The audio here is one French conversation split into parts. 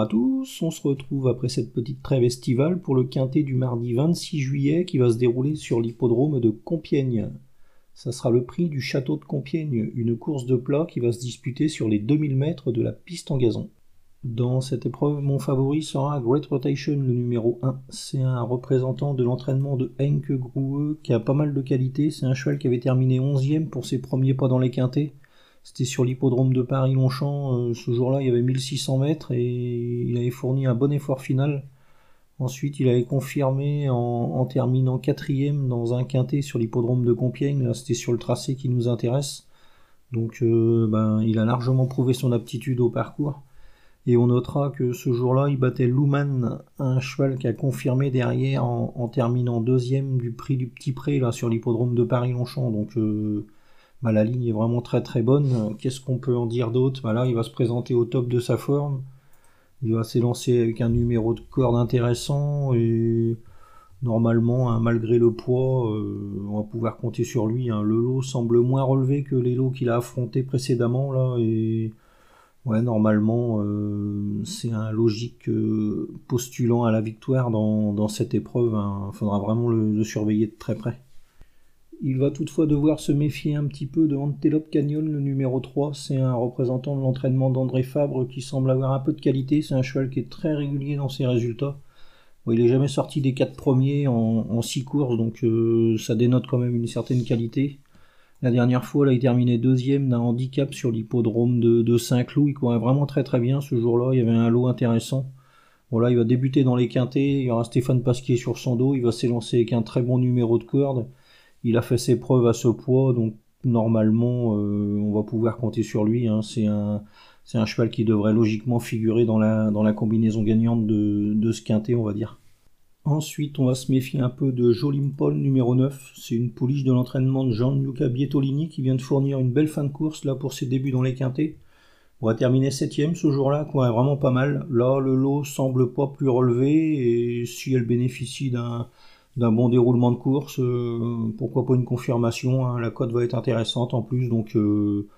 À tous, on se retrouve après cette petite trêve estivale pour le quintet du mardi 26 juillet qui va se dérouler sur l'hippodrome de Compiègne. Ça sera le prix du château de Compiègne, une course de plat qui va se disputer sur les 2000 mètres de la piste en gazon. Dans cette épreuve, mon favori sera Great Rotation, le numéro 1. C'est un représentant de l'entraînement de Henke Groue qui a pas mal de qualité. C'est un cheval qui avait terminé 11e pour ses premiers pas dans les quintets. C'était sur l'hippodrome de Paris-Longchamp. Euh, ce jour-là, il y avait 1600 mètres et il avait fourni un bon effort final. Ensuite, il avait confirmé en, terminant quatrième dans un quintet sur l'hippodrome de Compiègne. C'était sur le tracé qui nous intéresse. Donc, euh, ben, il a largement prouvé son aptitude au parcours. Et on notera que ce jour-là, il battait Luman, un cheval qui a confirmé derrière en, terminant deuxième du prix du Petit Pré là sur l'hippodrome de Paris-Longchamp. Donc, euh, bah, la ligne est vraiment très très bonne. Qu'est-ce qu'on peut en dire d'autre? Bah, Là, il va se présenter au top de sa forme. Il va s'élancer avec un numéro de corde intéressant et normalement, hein, malgré le poids, euh, on va pouvoir compter sur lui. Hein. Le lot semble moins relevé que les lots qu'il a affrontés précédemment là et normalement, euh, c'est un logique euh, postulant à la victoire dans, cette épreuve. Il hein. faudra vraiment le surveiller de très près. Il va toutefois devoir se méfier un petit peu de Antelope Canyon, le numéro 3. C'est un représentant de l'entraînement d'André Fabre qui semble avoir un peu de qualité. C'est un cheval qui est très régulier dans ses résultats. il n'est jamais sorti des 4 premiers en 6 courses, donc euh, ça dénote quand même une certaine qualité. La dernière fois, là, il terminait deuxième d'un handicap sur l'hippodrome de, Saint-Cloud. Il courait vraiment très très bien ce jour-là. Il y avait un lot intéressant. Voilà, il va débuter dans les quintés. Il y aura Stéphane Pasquier sur son dos. Il va s'élancer avec un très bon numéro de corde. Il a fait ses preuves à ce poids, donc normalement, euh, on va pouvoir compter sur lui. Hein. C'est un, cheval qui devrait logiquement figurer dans la, combinaison gagnante de, de ce quintet, on va dire. Ensuite, on va se méfier un peu de Jolimpol numéro 9. C'est une pouliche de l'entraînement de Gianluca Bietolini qui vient de fournir une belle fin de course là pour ses débuts dans les quintés. On va terminer septième ce jour-là, quoi, vraiment pas mal. Là, le lot semble pas plus relevé et si elle bénéficie d'un d'un bon déroulement de course. Euh, pourquoi pas une confirmation hein. La cote va être intéressante en plus, donc euh,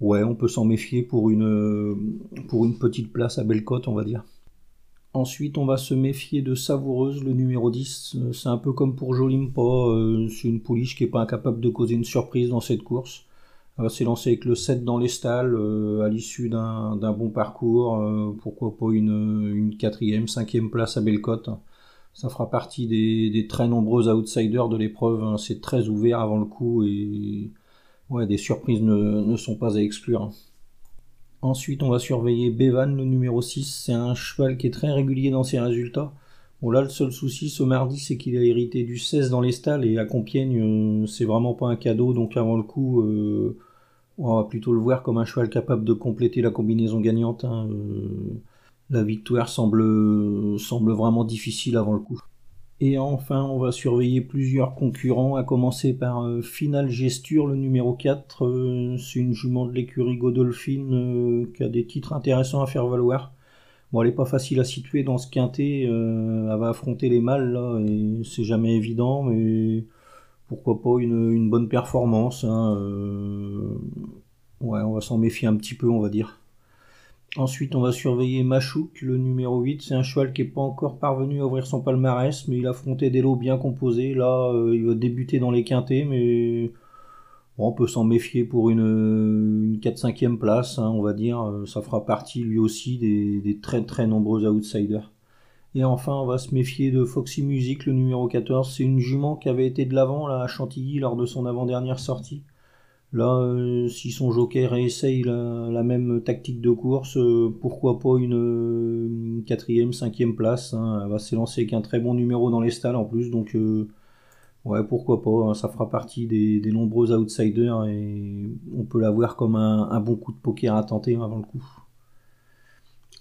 ouais, on peut s'en méfier pour une, pour une petite place à belle cote, on va dire. Ensuite, on va se méfier de Savoureuse, le numéro 10. C'est un peu comme pour Jolimpa, euh, c'est une pouliche qui n'est pas incapable de causer une surprise dans cette course. Elle va s'élancer avec le 7 dans les stalles à l'issue d'un bon parcours. pourquoi pas une, une quatrième, cinquième place à Bellecote. Ça fera partie des, très nombreux outsiders de l'épreuve. Hein. C'est très ouvert avant le coup et des surprises ne, sont pas à exclure. Ensuite, on va surveiller Bevan, le numéro 6. C'est un cheval qui est très régulier dans ses résultats. Bon, là, le seul souci ce mardi, c'est qu'il a hérité du 16 dans les stalles et à Compiègne, euh, c'est vraiment pas un cadeau. Donc, avant le coup, euh, on va plutôt le voir comme un cheval capable de compléter la combinaison gagnante. Hein, euh la victoire semble, vraiment difficile avant le coup. Et enfin, on va surveiller plusieurs concurrents, à commencer par euh, Final Gesture, le numéro 4. Euh, c'est une jument de l'écurie Godolphin euh, qui a des titres intéressants à faire valoir. Bon, elle n'est pas facile à situer dans ce quintet. elle va affronter les mâles, là, et c'est jamais évident, mais pourquoi pas une, bonne performance. Hein, ouais, on va s'en méfier un petit peu, on va dire. Ensuite, on va surveiller Machouk, le numéro 8. C'est un cheval qui n'est pas encore parvenu à ouvrir son palmarès, mais il a affronté des lots bien composés. Là, euh, il va débuter dans les quintés, mais on peut s'en méfier pour une, 4-5e place, hein, on va dire. Euh, ça fera partie lui aussi des, très très nombreux outsiders. Et enfin, on va se méfier de Foxy Music, le numéro 14. C'est une jument qui avait été de l'avant à Chantilly lors de son avant-dernière sortie. Là, euh, si son joker essaye la, même tactique de course, euh, pourquoi pas une, quatrième, cinquième place. Hein. Elle va s'élancer avec un très bon numéro dans les stalles en plus, donc euh, ouais, pourquoi pas. Hein. ça fera partie des, nombreux outsiders et on peut la voir comme un, bon coup de poker à tenter avant le coup.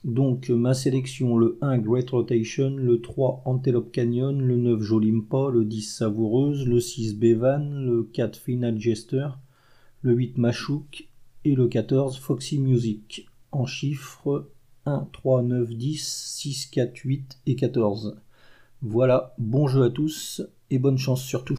Donc ma sélection, le 1 Great Rotation, le 3 Antelope Canyon, le 9 Jolimpa, le 10 Savoureuse, le 6 Bevan, le 4 Final Jester, le 8 Machouk et le 14 Foxy Music, en chiffres 1, 3, 9, 10, 6, 4, 8 et 14. Voilà, bon jeu à tous et bonne chance surtout.